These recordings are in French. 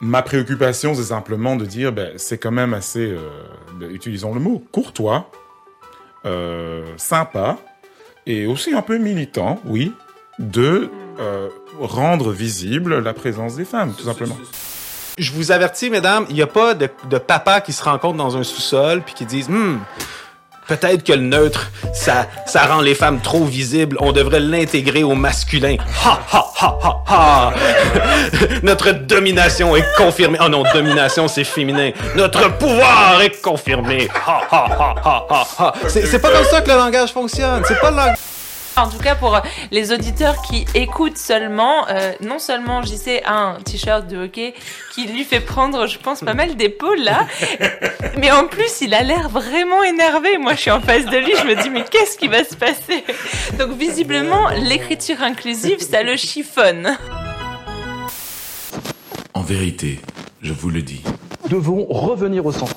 Ma préoccupation, c'est simplement de dire, ben, c'est quand même assez, euh, ben, utilisons le mot, courtois, euh, sympa, et aussi un peu militant, oui, de euh, rendre visible la présence des femmes, tout simplement. Je vous avertis, mesdames, il n'y a pas de, papa qui se rencontre dans un sous-sol puis qui disent hmm, peut-être que le neutre, ça, ça rend les femmes trop visibles. On devrait l'intégrer au masculin. Ha ha ha ha ha. Notre domination est confirmée. Oh non, domination c'est féminin. Notre pouvoir est confirmé. Ha ha ha ha ha ha. C'est pas comme ça que le langage fonctionne. C'est pas le langage. En tout cas, pour euh, les auditeurs qui écoutent seulement, euh, non seulement JC a un t-shirt de hockey qui lui fait prendre, je pense, pas mal d'épaules là, mais en plus, il a l'air vraiment énervé. Moi, je suis en face de lui, je me dis, mais qu'est-ce qui va se passer? Donc, visiblement, l'écriture inclusive, ça le chiffonne. En vérité, je vous le dis, devons revenir au centre.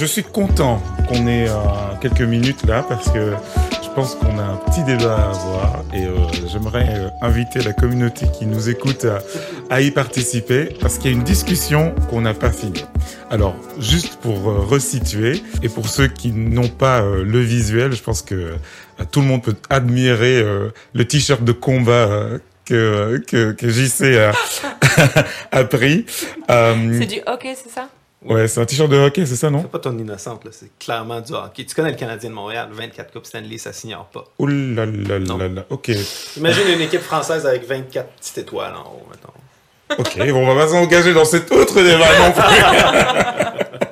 Je suis content qu'on ait euh, quelques minutes là parce que je pense qu'on a un petit débat à avoir et euh, j'aimerais euh, inviter la communauté qui nous écoute à, y participer parce qu'il y a une discussion qu'on n'a pas finie. Alors, juste pour resituer et pour ceux qui n'ont pas le visuel, je pense que tout le monde peut admirer le t-shirt de combat que, que, que JC a, a pris. C'est du hockey, c'est ça? Ouais, c'est un t-shirt de hockey, c'est ça, non? C'est pas ton innocente, là. C'est clairement du hockey. Tu connais le Canadien de Montréal, 24 Coupes Stanley, ça s'ignore pas. Ouh là là Non. là là, ok. Imagine une équipe française avec 24 petites étoiles en haut, mettons. Ok, bon, on va pas s'engager dans cet autre débat non plus.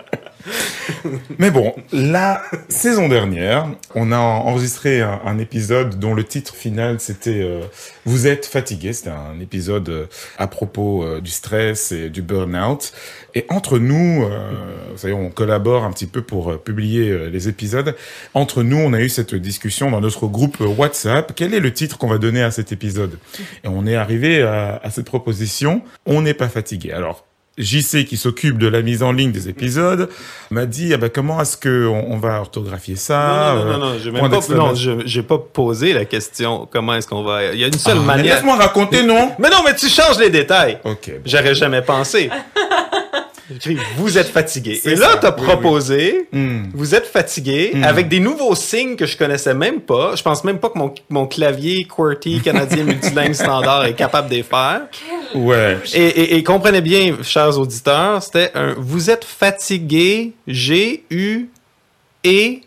Mais bon, la saison dernière, on a enregistré un, épisode dont le titre final c'était euh, Vous êtes fatigué. C'était un épisode euh, à propos euh, du stress et du burn-out. Et entre nous, euh, vous savez, on collabore un petit peu pour publier les épisodes. Entre nous, on a eu cette discussion dans notre groupe WhatsApp. Quel est le titre qu'on va donner à cet épisode? Et on est arrivé à, à cette proposition. On n'est pas fatigué. Alors. JC qui s'occupe de la mise en ligne des épisodes m'a dit ah ben comment est-ce que on, on va orthographier ça non, non, non, euh, non, j'ai point même pas, d'exclamation. non, je- j'ai pas posé la question comment est-ce qu'on va. Il y a une seule Ah, manière. Laisse-moi raconter non? Mais non, mais tu changes les détails. Ok. bon. J'aurais jamais pensé. J'écris, vous êtes fatigué. Et là, t'as oui, proposé, Hmm. vous êtes fatigué, Hmm. avec des nouveaux signes que je connaissais même pas. Je pense même pas que mon, mon clavier QWERTY canadien multilingue standard est capable de les faire. Ouais. Et, et, et comprenez bien, chers auditeurs, c'était un vous êtes fatigué, G, U, et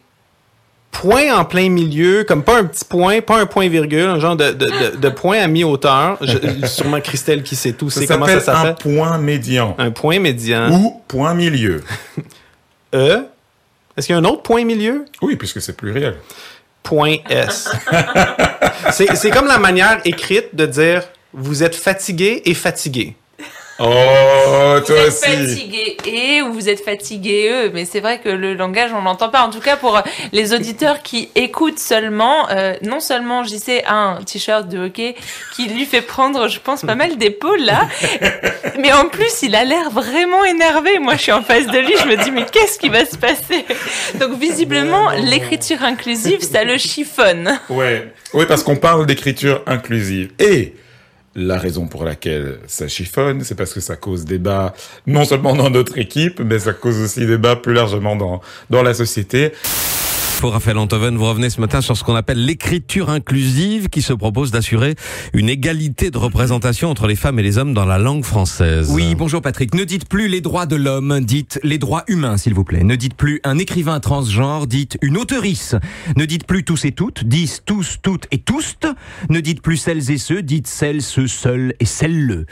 point en plein milieu, comme pas un petit point, pas un point virgule, un genre de, de, de, de point à mi-hauteur. Sûrement Christelle qui sait tout, c'est comment ça s'appelle un point médian Un point médian. ou point milieu. E. Est-ce qu'il y a un autre point milieu? Oui, puisque c'est pluriel. Point S. c'est comme la manière écrite de dire vous êtes fatigué et fatigué. Oh, Vous toi êtes aussi. fatigué et ou vous êtes fatigué eux, mais c'est vrai que le langage on l'entend pas. En tout cas pour les auditeurs qui écoutent seulement, euh, non seulement JC a un t-shirt de hockey qui lui fait prendre, je pense, pas mal d'épaules là, mais en plus il a l'air vraiment énervé. Moi je suis en face de lui, je me dis mais qu'est-ce qui va se passer? Donc visiblement l'écriture inclusive ça le chiffonne. Ouais. Oui, parce qu'on parle d'écriture inclusive. Et la raison pour laquelle ça chiffonne, c'est parce que ça cause débat non seulement dans notre équipe, mais ça cause aussi débat plus largement dans, dans la société. Info, Raphaël Antoven, vous revenez ce matin sur ce qu'on appelle l'écriture inclusive qui se propose d'assurer une égalité de représentation entre les femmes et les hommes dans la langue française. Oui, bonjour Patrick. Ne dites plus les droits de l'homme, dites les droits humains, s'il vous plaît. Ne dites plus un écrivain transgenre, dites une auteurice. Ne dites plus tous et toutes, dites tous, toutes et tous. Ne dites plus celles et ceux, dites celles, ceux, seuls et celles-le.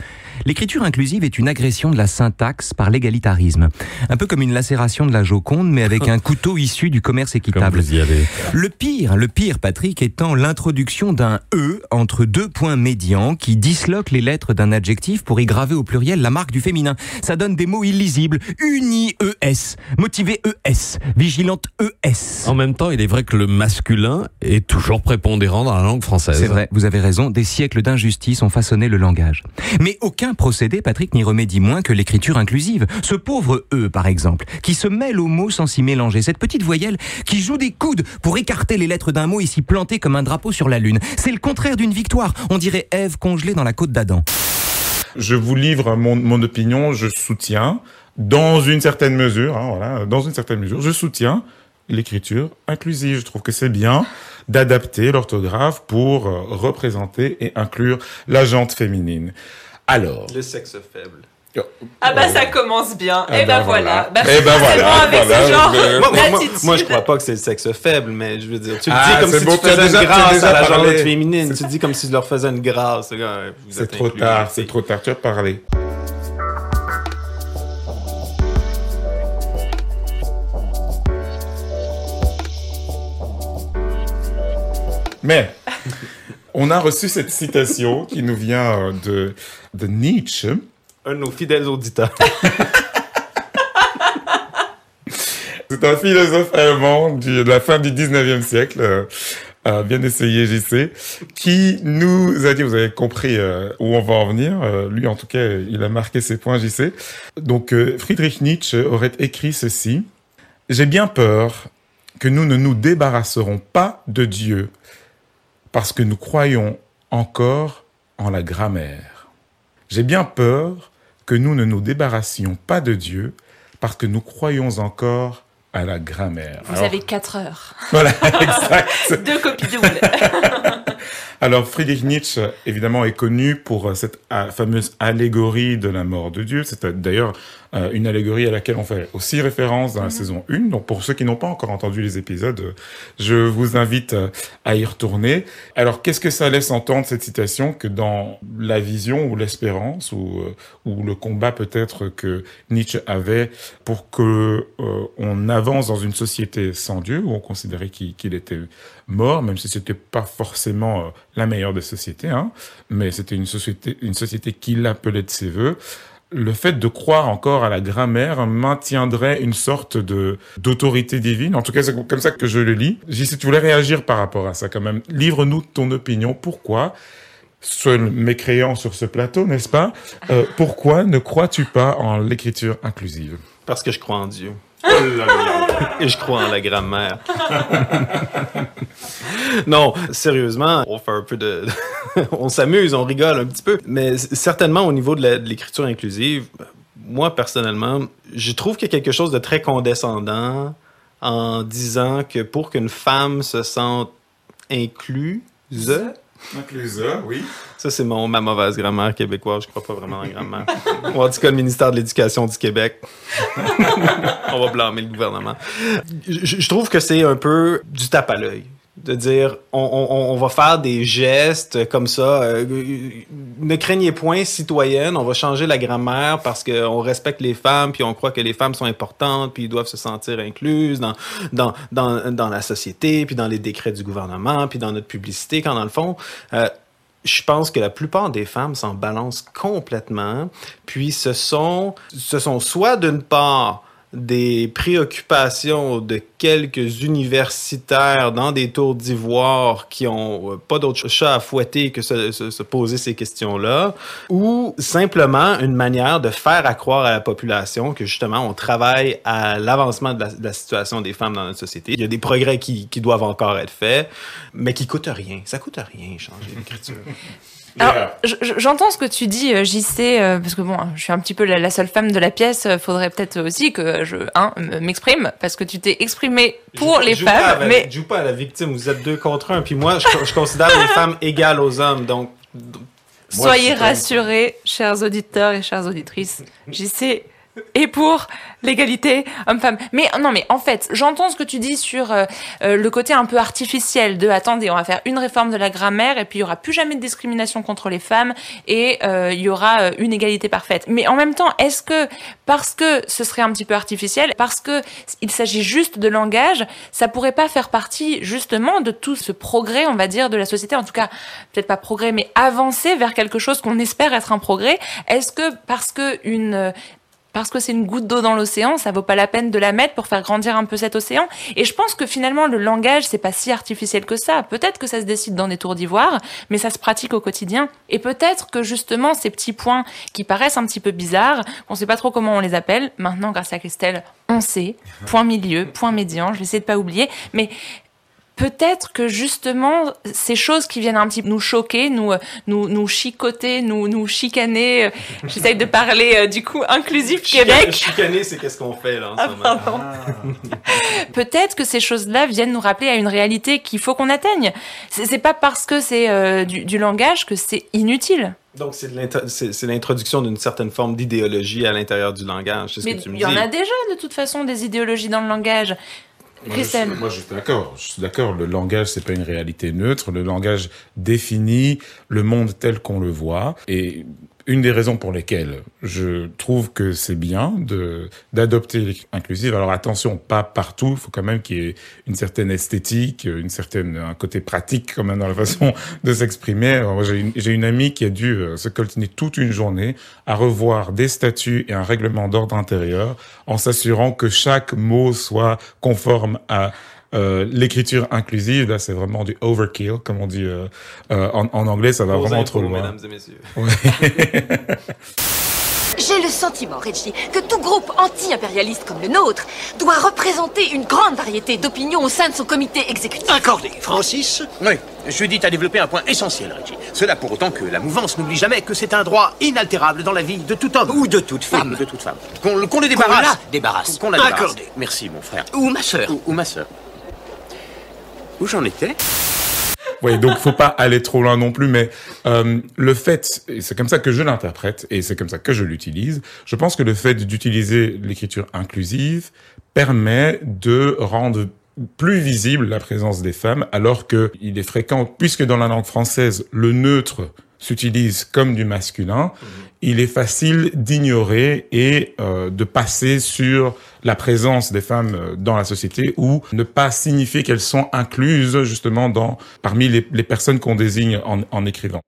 L'écriture inclusive est une agression de la syntaxe par l'égalitarisme. Un peu comme une lacération de la Joconde, mais avec un couteau issu du commerce Comme équitable. Le pire, le pire, Patrick, étant l'introduction d'un E entre deux points médians qui disloquent les lettres d'un adjectif pour y graver au pluriel la marque du féminin. Ça donne des mots illisibles. Uni ES, motivé ES, vigilante ES. En même temps, il est vrai que le masculin est toujours prépondérant dans la langue française. C'est vrai, vous avez raison, des siècles d'injustice ont façonné le langage. Mais aucun procédé, Patrick, n'y remédie moins que l'écriture inclusive. Ce pauvre E, par exemple, qui se mêle aux mots sans s'y mélanger. Cette petite voyelle qui joue des coudes pour écarter les lettres d'un mot et s'y planter comme un drapeau sur la lune. C'est le contraire d'une victoire. On dirait Ève congelée dans la côte d'Adam. Je vous livre mon, mon opinion, je soutiens, dans une certaine mesure, hein, voilà, dans une certaine mesure, je soutiens l'écriture inclusive. Je trouve que c'est bien d'adapter l'orthographe pour euh, représenter et inclure la jante féminine. Alors, Le sexe faible. Ah bah ça commence bien. Ah et bah bah voilà. voilà. Bah, Eh bah c'est voilà, avec voilà, ce genre je- Moi, moi, moi, je crois pas que c'est le sexe faible, mais je veux dire, tu le Ah, dis comme si tu faisais déjà- une grâce à la parlé. féminine. Tu le dis comme si tu leur faisais une grâce. C'est trop inclus, tard, c'est trop tard, tu as parlé. Mais, on a reçu cette citation qui nous vient euh, de, de Nietzsche. Un de nos fidèles auditeurs. C'est un philosophe allemand de la fin du 19e siècle, euh, euh, bien essayé JC, qui nous a dit, vous avez compris euh, où on va en venir, lui en tout cas, il a marqué ses points JC. Donc Friedrich Nietzsche aurait écrit ceci, J'ai bien peur que nous ne nous débarrasserons pas de Dieu parce que nous croyons encore en la grammaire. J'ai bien peur que nous ne nous débarrassions pas de Dieu parce que nous croyons encore à la grammaire. Vous Alors, avez 4 heures. Voilà, exact. Deux copies doubles. Alors Friedrich Nietzsche, évidemment, est connu pour euh, cette euh, fameuse allégorie de la mort de Dieu. C'est euh, d'ailleurs euh, une allégorie à laquelle on fait aussi référence dans la saison 1. Donc pour ceux qui n'ont pas encore entendu les épisodes, je vous invite à y retourner. Alors qu'est-ce que ça laisse entendre cette citation que dans la vision ou l'espérance ou, euh, ou le combat peut-être que Nietzsche avait pour que euh, on avance dans une société sans Dieu où on considérait qu'il était mort, même si c'était pas forcément la meilleure des sociétés, hein, mais c'était une société, une société qui l'appelait de ses voeux. Le fait de croire encore à la grammaire maintiendrait une sorte de d'autorité divine. En tout cas, c'est comme ça que je le lis. J'y sais, tu voulais réagir par rapport à ça quand même. Livre-nous ton opinion. Pourquoi? Seul mécréant sur ce plateau, n'est-ce pas? Euh, Pourquoi ne crois-tu pas en l'écriture inclusive? Parce que je crois en Dieu. Et je crois en la grammaire. non, sérieusement, on fait un peu de... on s'amuse, on rigole un petit peu. Mais certainement, au niveau de l'écriture inclusive, moi, personnellement, je trouve qu'il y a quelque chose de très condescendant en disant que pour qu'une femme se sente incluse... Incluse, oui. Ça, c'est mon, ma mauvaise grammaire québécoise. Je crois pas vraiment en grammaire. Ou en tout le ministère de l'Éducation du Québec. On va blâmer le gouvernement. Je, je trouve que c'est un peu du tape à l'œil. De dire, on, on- va faire des gestes comme ça. euh, ne craignez point, citoyenne, on va changer la grammaire parce qu'on respecte les femmes, puis on croit que les femmes sont importantes, puis ils doivent se sentir incluses dans, dans, dans, dans la société, puis dans les décrets du gouvernement, puis dans notre publicité, quand dans le fond, euh, je pense que la plupart des femmes s'en balancent complètement. Puis ce sont, ce sont soit d'une part des préoccupations de quelques universitaires dans des tours d'ivoire qui ont euh, pas d'autre chat à fouetter que se, se- se poser ces questions-là, ou simplement une manière de faire à croire à la population que justement on travaille à l'avancement de la, situation des femmes dans notre société. Il y a des progrès qui, qui doivent encore être faits, mais qui coûtent rien. Ça coûte rien changer l'écriture. Alors, je- je- j'entends ce que tu dis, euh, JC, euh, parce que bon, je suis un petit peu la, la seule femme de la pièce. euh, Faudrait peut-être aussi que je hein, m'exprime, parce que tu t'es exprimé pour les pas à femmes, la- mais joue pas à la victime. Vous êtes deux contre un. Puis moi, je, je considère les femmes égales aux hommes. Donc, Moi, soyez je rassurés, chers auditeurs et chères auditrices. JC est pour l'égalité homme-femme. Mais non, mais en fait, j'entends ce que tu dis sur euh, euh, le côté un peu artificiel de attendez, on va faire une réforme de la grammaire et puis il y aura plus jamais de discrimination contre les femmes et euh, il y aura euh, une égalité parfaite. Mais en même temps, est-ce que parce que ce serait un petit peu artificiel, parce que il s'agit juste de langage, ça pourrait pas faire partie justement de tout ce progrès, on va dire, de la société, en tout cas peut-être pas progrès, mais avancer vers quelque chose qu'on espère être un progrès? Est-ce que parce que une parce que c'est une goutte d'eau dans l'océan, ça vaut pas la peine de la mettre pour faire grandir un peu cet océan. Et je pense que finalement le langage c'est pas si artificiel que ça. Peut-être que ça se décide dans des tours d'ivoire, mais ça se pratique au quotidien. Et peut-être que justement ces petits points qui paraissent un petit peu bizarres, on sait pas trop comment on les appelle. Maintenant, grâce à Christelle, on sait. Point milieu, point médian. Je vais essayer de pas oublier, mais peut-être que justement ces choses qui viennent un petit peu nous choquer, nous nous nous chicoter, nous nous chicaner. euh, J'essaye de parler euh, du coup inclusif Québec. Chicaner, c'est qu'est-ce qu'on fait là en Ah, pardon. Peut-être que ces choses-là viennent nous rappeler à une réalité qu'il faut qu'on atteigne. C'est pas parce que c'est euh, du, du langage que c'est inutile. Donc, c'est l'introduction d'une certaine forme d'idéologie à l'intérieur du langage. Ce Mais que tu me il y dis. en a déjà de toute façon des idéologies dans le langage. Moi, Christelle. je, moi, je suis d'accord. Je suis d'accord. Le langage, c'est pas une réalité neutre. Le langage définit le monde tel qu'on le voit. Et une des raisons pour lesquelles je trouve que c'est bien de d'adopter l'inclusive. Alors attention, pas partout. Il faut quand même qu'il y ait une certaine esthétique, une certaine un côté pratique quand même dans la façon de s'exprimer. J'ai une, une amie qui a dû euh, se coltiner toute une journée à revoir des statuts et un règlement d'ordre intérieur en s'assurant que chaque mot soit conforme à euh, l'écriture inclusive. Là, c'est vraiment du overkill, comme on dit euh, euh, en, en anglais. Ça va vraiment trop loin. mesdames et messieurs. J'ai le sentiment, Reggie, que tout groupe anti-impérialiste comme le nôtre doit représenter une grande variété d'opinions au sein de son comité exécutif. Accordé. Francis Oui. Judith a développé un point essentiel, Reggie. Cela pour autant que la mouvance n'oublie jamais que c'est un droit inaltérable dans la vie de tout homme. Ou de toute femme. de toute femme. Qu'on qu'on les débarrasse. la débarrasse. Qu'on la débarrasse. Accordé. Merci, mon frère. Ou ma sœur. Ou, ou ma sœur. Où j'en étais Oui, donc faut pas aller trop loin non plus, mais euh, le fait, et c'est comme ça que je l'interprète et c'est comme ça que je l'utilise. Je pense que le fait d'utiliser l'écriture inclusive permet de rendre plus visible la présence des femmes, alors que il est fréquent, puisque dans la langue française le neutre s'utilise comme du masculin, il est facile d'ignorer et euh, de passer sur la présence des femmes euh, dans la société ou ne pas signifier qu'elles sont incluses justement dans parmi les, personnes qu'on désigne en, écrivant.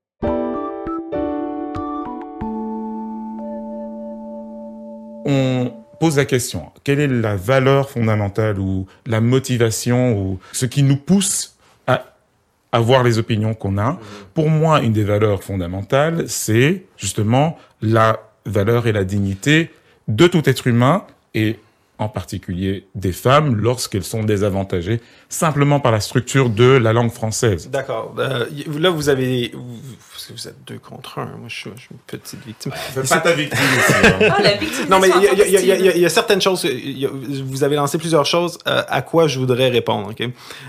On pose la question, quelle est la valeur fondamentale ou la motivation ou ce qui nous pousse avoir les opinions qu'on a. Pour moi, une des valeurs fondamentales, c'est justement la valeur et la dignité de tout être humain et en particulier des femmes lorsqu'elles sont désavantagées simplement par la structure de la langue française. D'accord. Euh, là, vous avez. Vous, vous êtes deux contre un. Moi, je suis, je suis une petite victime. Pas ta victime ici, hein. Oh, la Non, mais il y a- y, y y certaines choses. il y a- vous avez lancé plusieurs choses euh, à quoi je voudrais répondre.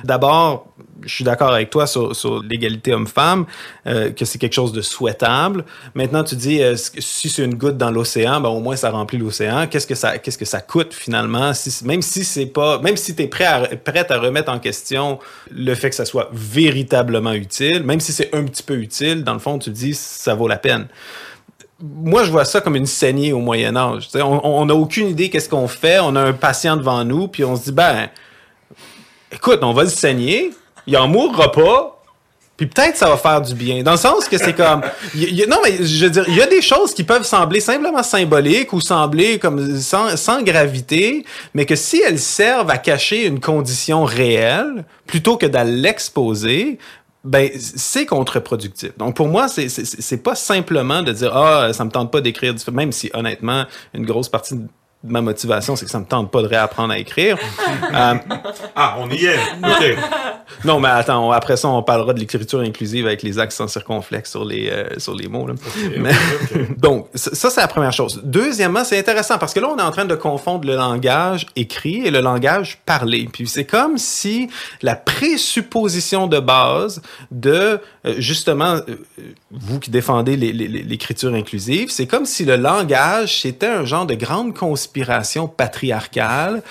D'abord, je suis d'accord avec toi sur, l'égalité homme-femme, euh, que c'est quelque chose de souhaitable. Maintenant, tu dis euh, si c'est une goutte dans l'océan, ben au moins ça remplit l'océan. Qu'est-ce que ça, qu'est-ce que ça coûte finalement? Même si c'est pas, même si t'es prêt à, à remettre en question le fait que ça soit véritablement utile, même si c'est un petit peu utile, dans le fond, tu dis ça vaut la peine moi, je vois ça comme une saignée au Moyen Âge. On n'a aucune idée qu'est-ce qu'on fait. On a un patient devant nous, puis on se dit, ben, écoute, on va le saigner, il en mourra pas, puis peut-être ça va faire du bien. Dans le sens que c'est comme, non mais je veux dire, il y a des choses qui peuvent sembler simplement symboliques ou sembler comme sans, gravité, mais que si elles servent à cacher une condition réelle, plutôt que d'aller l'exposer, ben c'est contre-productif. Donc pour moi, c'est c'est pas simplement de dire ah ça me tente pas d'écrire du même si honnêtement une grosse partie ma motivation, c'est que ça me tente pas de réapprendre à écrire. Ah, on y est. OK. Non, mais attends, on- après ça, on parlera de l'écriture inclusive avec les accents circonflexes sur les, euh, sur les mots. là. Mais- donc, ça, c'est la première chose. Deuxièmement, c'est intéressant parce que là, on est en train de confondre le langage écrit et le langage parlé. Puis c'est comme si la présupposition de base de, euh, justement, euh, vous qui défendez l'écriture inclusive, c'est comme si le langage, c'était un genre de grande conspiration patriarcale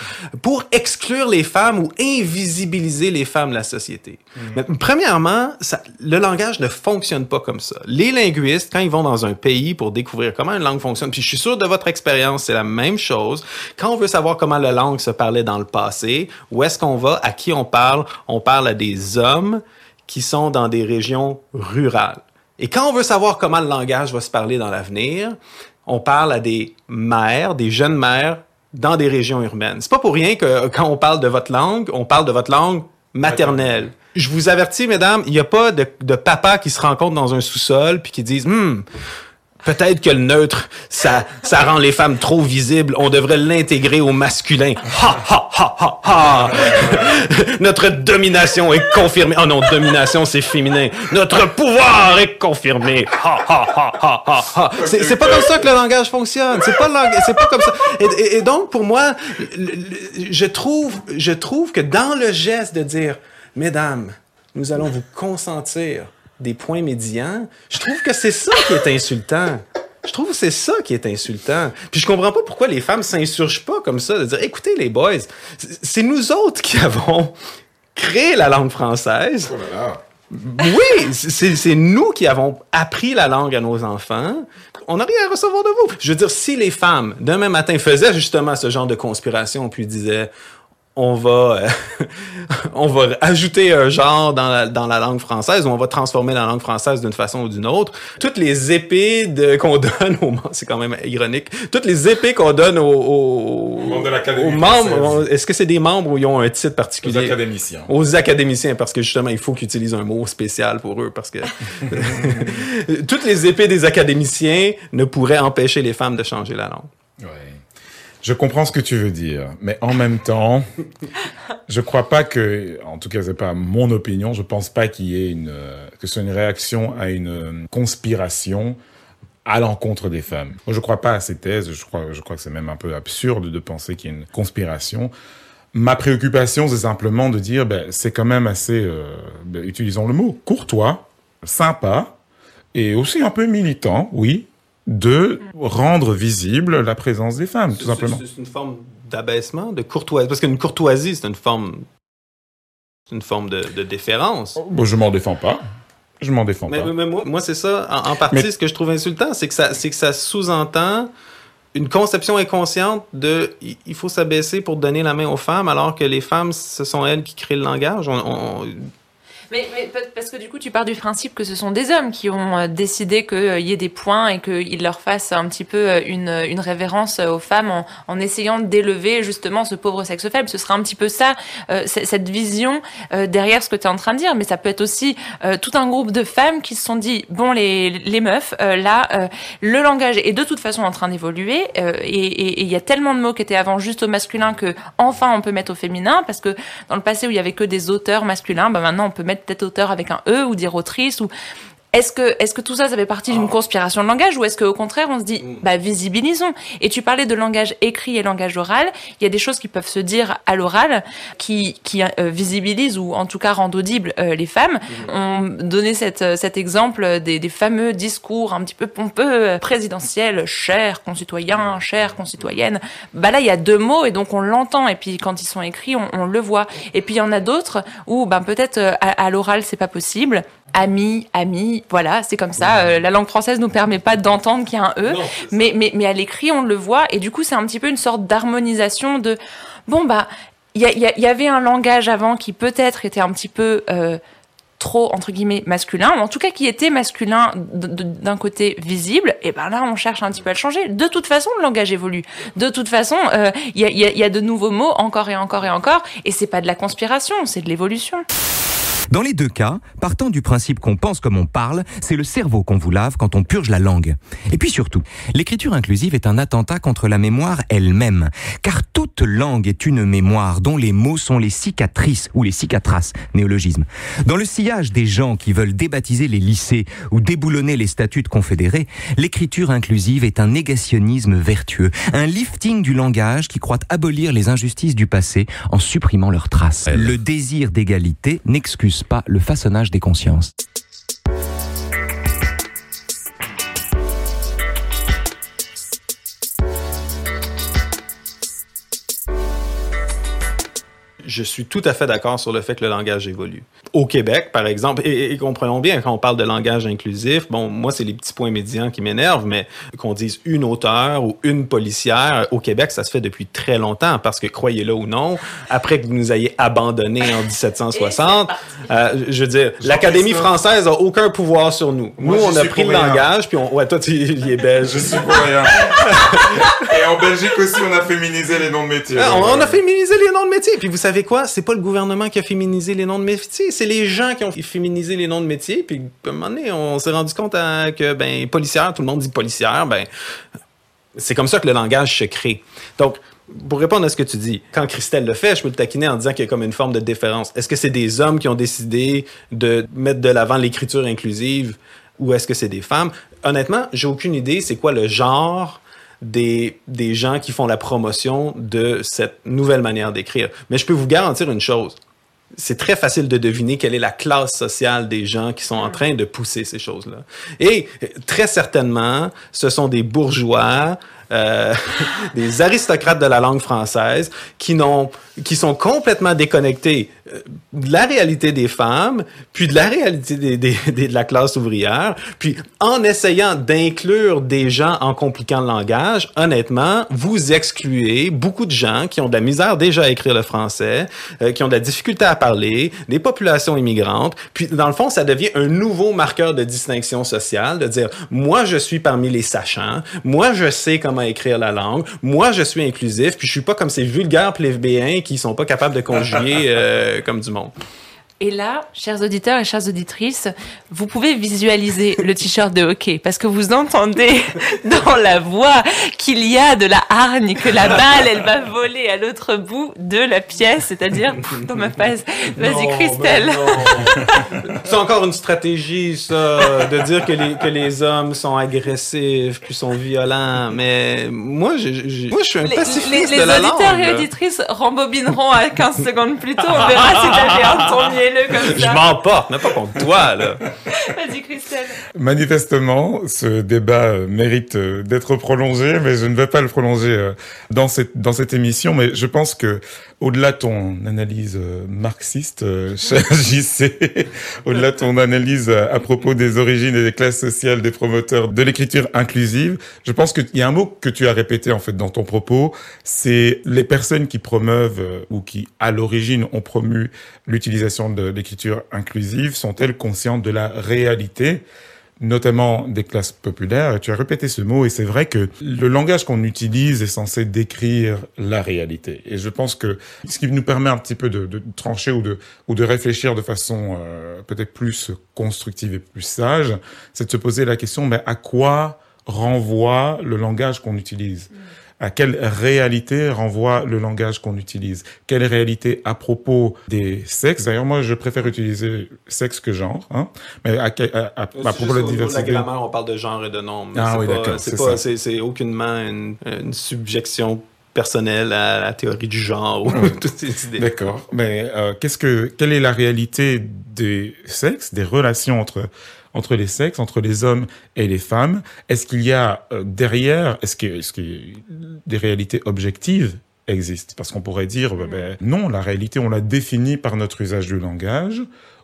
pour exclure les femmes ou invisibiliser les femmes de la société. Mais, premièrement, ça, le langage ne fonctionne pas comme ça. Les linguistes, quand ils vont dans un pays pour découvrir comment une langue fonctionne, puis je suis sûr de votre expérience, c'est la même chose. Quand on veut savoir comment la langue se parlait dans le passé, où est-ce qu'on va, à qui on parle, on parle à des hommes qui sont dans des régions rurales. Et quand on veut savoir comment le langage va se parler dans l'avenir, on parle à des mères, des jeunes mères dans des régions urbaines. C'est pas pour rien que quand on parle de votre langue, on parle de votre langue maternelle. Je vous avertis, mesdames, il n'y a pas de, papa qui se rencontre dans un sous-sol puis qui disent, hmm, peut-être que le neutre, ça, ça rend les femmes trop visibles. On devrait l'intégrer au masculin. Ha, ha, ha, ha, ha. Notre domination est confirmée. Oh non, domination, c'est féminin. Notre pouvoir est confirmé. Ha, ha, ha, ha, ha. C'est pas comme ça que le langage fonctionne. C'est pas, c'est pas comme ça. Et, et- donc, pour moi, je trouve, je trouve que dans le geste de dire, mesdames, nous allons vous consentir des points médians, je trouve que c'est ça qui est insultant. Je trouve que c'est ça qui est insultant. Puis je comprends pas pourquoi les femmes s'insurgent pas comme ça, de dire, écoutez les boys, c'est- nous autres qui avons créé la langue française. Oui, c'est c'est nous qui avons appris la langue à nos enfants. On n'a rien à recevoir de vous. Je veux dire, si les femmes, demain matin, faisaient justement ce genre de conspiration, puis disaient, on va, euh, on va ajouter un genre dans la, dans la langue française ou on va transformer la langue française d'une façon ou d'une autre. Toutes les épées de, qu'on donne aux c'est quand même ironique, toutes les épées qu'on donne aux, aux, membres de aux membres, est-ce que c'est des membres ou ils ont un titre particulier? Aux académiciens. Aux académiciens, parce que justement, il faut qu'ils utilisent un mot spécial pour eux, parce que toutes les épées des académiciens ne pourraient empêcher les femmes de changer la langue. Ouais. Je comprends ce que tu veux dire, mais en même temps, je crois pas que, en tout cas, c'est pas mon opinion, je pense pas qu'il y ait une, euh, que ce soit une réaction à une euh, conspiration à l'encontre des femmes. Moi, je crois pas à ces thèses, je crois, je crois que c'est même un peu absurde de penser qu'il y a une conspiration. Ma préoccupation, c'est simplement de dire, ben, c'est quand même assez, euh, ben, utilisons le mot, courtois, sympa, et aussi un peu militant, oui, de rendre visible la présence des femmes, tout simplement. C'est une forme d'abaissement, de courtoisie, parce qu'une courtoisie, c'est une forme, une forme de, de déférence. Bon, je m'en défends pas. Je m'en défends Mais, pas. mais moi, moi, c'est ça, en, en partie, Mais- ce que je trouve insultant, c'est que ça, que ça sous-entend une conception inconsciente de il il faut s'abaisser pour donner la main aux femmes, alors que les femmes, ce sont elles qui créent le langage. On- on- Mais, mais pa- parce que du coup, tu pars du principe que ce sont des hommes qui ont euh, décidé qu'il y ait des points et qu'ils leur fassent un petit peu euh, une, une révérence euh, aux femmes en, en essayant d'élever justement ce pauvre sexe faible. Ce serait un petit peu ça, euh, cette vision euh, derrière ce que tu es en train de dire. Mais ça peut être aussi euh, tout un groupe de femmes qui se sont dit, bon, les, les meufs, euh, là, euh, le langage est de toute façon en train d'évoluer euh, et il y a tellement de mots qui étaient avant juste au masculin que enfin on peut mettre au féminin parce que dans le passé où il y avait que des auteurs masculins, bah maintenant on peut mettre peut-être auteur avec un e ou dire autrice ou est-ce que, est-ce que tout ça, ça fait partie d'une conspiration de langage ou est-ce qu'au contraire, on se dit, bah, visibilisons. Et tu parlais de langage écrit et langage oral. Il y a des choses qui peuvent se dire à l'oral qui, qui euh, visibilisent ou en tout cas rendent audibles euh, les femmes. On donnait cette, euh, cet exemple des, des fameux discours un petit peu pompeux, euh, présidentiels, chers concitoyens, chères concitoyennes. Bah là, il y a deux mots et donc on l'entend. Et puis quand ils sont écrits, on, on le voit. Et puis il y en a d'autres où, ben peut-être euh, à, à l'oral, c'est pas possible. Ami, voilà, c'est comme ça. Euh, la langue française nous permet pas d'entendre qu'il y a un e, mais, mais mais à l'écrit on le voit et du coup c'est un petit peu une sorte d'harmonisation de bon bah il y, a- il y, a- il y avait un langage avant qui peut-être était un petit peu euh, trop entre guillemets masculin, ou en tout cas qui était masculin d'un côté visible, et ben là on cherche un petit peu à le changer. De toute façon, le langage évolue. De toute façon, euh, il y, a, y a de nouveaux mots encore et encore et encore, et c'est pas de la conspiration, c'est de l'évolution. Dans les deux cas, partant du principe qu'on pense comme on parle, c'est le cerveau qu'on vous lave quand on purge la langue. Et puis surtout, l'écriture inclusive est un attentat contre la mémoire elle-même, car toute langue est une mémoire dont les mots sont les cicatrices ou les cicatraces, néologisme. Dans le sillage des gens qui veulent débaptiser les lycées ou déboulonner les statuts de confédérés, l'écriture inclusive est un négationnisme vertueux, un lifting du langage qui croit abolir les injustices du passé en supprimant leurs traces. Le désir d'égalité n'excuse pas le façonnage des consciences. Je suis tout à fait d'accord sur le fait que le langage évolue. Au Québec, par exemple, et, et comprenons bien, quand on parle de langage inclusif, bon, moi, c'est les petits points médians qui m'énervent, mais qu'on dise une auteure ou une policière, au Québec, ça se fait depuis très longtemps, parce que, croyez-le ou non, après que vous nous ayez abandonnés en 1760, euh, je veux dire, l'Académie française a aucun pouvoir sur nous. Moi, nous, on a pris le langage, puis on, ouais, toi, tu il est belge. Je suis pour rien. Et en Belgique aussi, on a féminisé les noms de métiers. Ah, on, on a féminisé les noms de métiers. Puis vous savez quoi? C'est pas le gouvernement qui a féminisé les noms de métiers. C'est les gens qui ont féminisé les noms de métiers. Puis à un moment donné, on s'est rendu compte à- que, ben, policière, tout le monde dit policière. Ben, c'est comme ça que le langage se crée. Donc, pour répondre à ce que tu dis, quand Christelle le fait, je peux le taquiner en disant qu'il y a comme une forme de déférence. Est-ce que c'est des hommes qui ont décidé de mettre de l'avant l'écriture inclusive ou est-ce que c'est des femmes? Honnêtement, j'ai aucune idée c'est quoi le genre des, des gens qui font la promotion de cette nouvelle manière d'écrire. Mais je peux vous garantir une chose. C'est très facile de deviner quelle est la classe sociale des gens qui sont en train de pousser ces choses-là. Et euh, très certainement, ce sont des bourgeois, euh, des aristocrates de la langue française qui n'ont, qui sont complètement déconnectés euh, de la réalité des femmes, puis de la réalité de la classe ouvrière, puis en essayant d'inclure des gens en compliquant le langage, honnêtement, vous excluez beaucoup de gens qui ont de la misère déjà à écrire le français, euh, qui ont de la difficulté à parler, des populations immigrantes, puis dans le fond, ça devient un nouveau marqueur de distinction sociale, de dire, moi, je suis parmi les sachants, moi, je sais comment écrire la langue, moi, je suis inclusif, puis je suis pas comme ces vulgaires plébéiens qui sont pas capables de conjuguer euh, comme du monde. Et là, chers auditeurs et chères auditrices, vous pouvez visualiser le t-shirt de hockey parce que vous entendez dans la voix qu'il y a de la hargne, que la balle, elle va voler à l'autre bout de la pièce, c'est-à-dire dans ma face. Vas-y, Christelle. ben. C'est encore une stratégie, ça, de dire que les, que les hommes sont agressifs puis sont violents. Mais moi, je, je- moi, je suis un Les, pacifiste les- de les la auditeurs langue, et là. auditrices rembobineront à 15 secondes plus tôt. On verra si t'avais entendu-le comme Je m'emporte, mais pas contre toi, là. Vas-y, Christelle. Manifestement, ce débat euh, mérite euh, d'être prolongé, mais je ne vais pas le prolonger euh, dans cette dans cette émission. Mais je pense que au-delà de ton analyse euh, marxiste, euh, cher JC, au-delà de ton analyse euh, à propos des origines et des classes sociales des promoteurs de l'écriture inclusive, je pense qu'il y a un mot que tu as répété en fait dans ton propos, c'est les personnes qui promeuvent ou qui à l'origine ont promu l'utilisation de l'écriture inclusive sont-elles conscientes de la réalité? Notamment des classes populaires. Tu as répété ce mot et c'est vrai que le langage qu'on utilise est censé décrire la réalité. Et je pense que ce qui nous permet un petit peu de, trancher ou de, ou de réfléchir de façon euh, peut-être plus constructive et plus sage, c'est de se poser la question, mais à quoi renvoie le langage qu'on utilise? À quelle réalité renvoie le langage qu'on utilise? Quelle réalité à propos des sexes? D'ailleurs, moi, je préfère utiliser sexe que genre, hein mais à, à, à- à propos de la de la diversité. grammaire, on parle de genre et de nombre. Ah oui, d'accord, C'est pas, c'est, c'est aucunement une, une subjection personnelle à la théorie du genre ou toutes ces idées. D'accord. Mais euh, qu'est-ce que quelle est la réalité des sexes, des relations entre entre les sexes, entre les hommes et les femmes Est-ce qu'il y a euh, derrière, est-ce que des réalités objectives existent? Parce qu'on pourrait dire bah, ben, non, la réalité on la définit par notre usage du langage,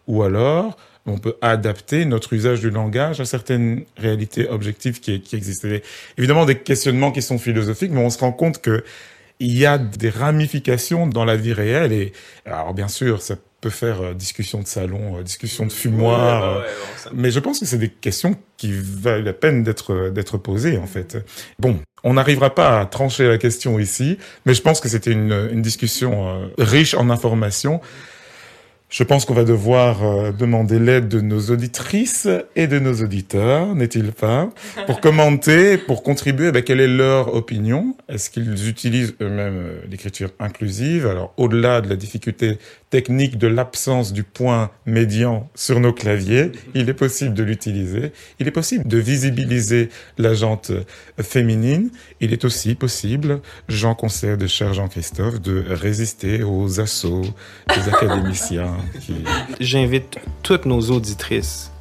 ou alors on peut adapter notre usage du langage à certaines réalités objectives qui, existent. Évidemment des questionnements qui sont philosophiques, mais on se rend compte que il y a des ramifications dans la vie réelle et alors bien sûr ça peut faire euh, discussion de salon, euh, discussion de fumoir, Ouais, ouais, euh, ouais, mais je pense que c'est des questions qui valent la peine d'être d'être posées en fait. Bon, on n'arrivera pas à trancher la question ici, mais je pense que c'était une, une discussion riche en informations. Je pense qu'on va devoir euh, demander l'aide de nos auditrices et de nos auditeurs, n'est-il pas, pour commenter, pour contribuer. Ben, quelle est leur opinion? Est-ce qu'ils utilisent eux-mêmes l'écriture inclusive? Alors, au-delà de la difficulté technique de l'absence du point médian sur nos claviers, il est possible de l'utiliser. Il est possible de visibiliser la jante féminine. Il est aussi possible, j'en conseille de cher Jean-Christophe, de résister aux assauts des académiciens. Qui... J'invite toutes nos auditrices,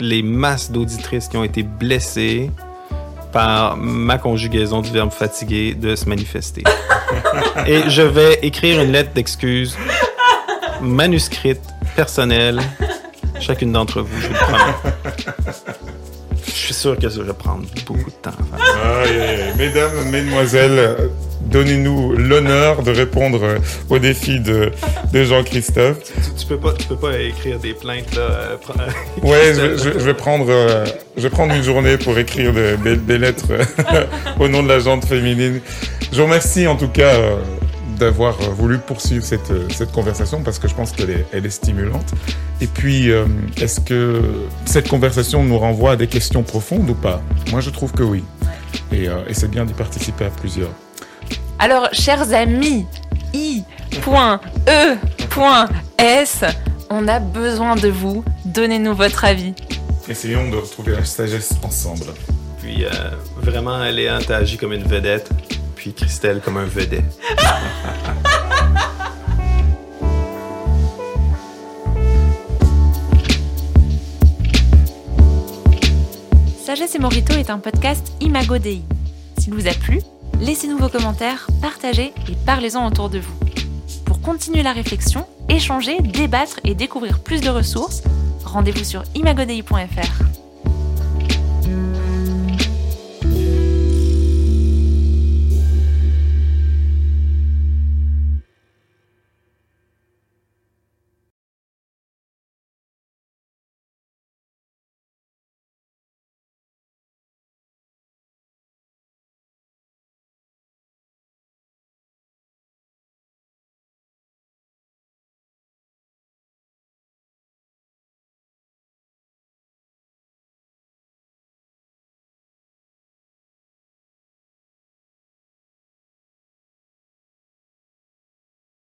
les masses d'auditrices qui ont été blessées par ma conjugaison du verbe fatigué de se manifester. Et je vais écrire une lettre d'excuse manuscrite, personnelle, chacune d'entre vous, je le promets. Je suis sûr que ça va prendre beaucoup de temps. Mesdames, mesdemoiselles, donnez-nous l'honneur de répondre au défi de, de Jean-Christophe. Tu, tu peux pas, tu peux pas écrire des plaintes là. euh, Ouais, je, je- je vais prendre, euh, je vais prendre une journée pour écrire des, des- des lettres au nom de la jante féminine. Je vous remercie en tout cas euh, d'avoir euh, voulu poursuivre cette, euh, cette conversation parce que je pense qu'elle est, elle est stimulante. Et puis, euh, est-ce que cette conversation nous renvoie à des questions profondes ou pas? Moi, je trouve que oui. Et, euh, et c'est bien d'y participer à plusieurs. Alors, chers amis, i.e.s, on a besoin de vous. Donnez-nous votre avis. Essayons de retrouver la sagesse ensemble. Puis euh, vraiment, Léa, t'as agi comme une vedette, puis Christelle comme un vedette. Sagesse et Morito est un podcast Imago Dei. S'il vous a plu, laissez-nous vos commentaires, partagez et parlez-en autour de vous. Pour continuer la réflexion, échanger, débattre et découvrir plus de ressources, rendez-vous sur imagodei.fr.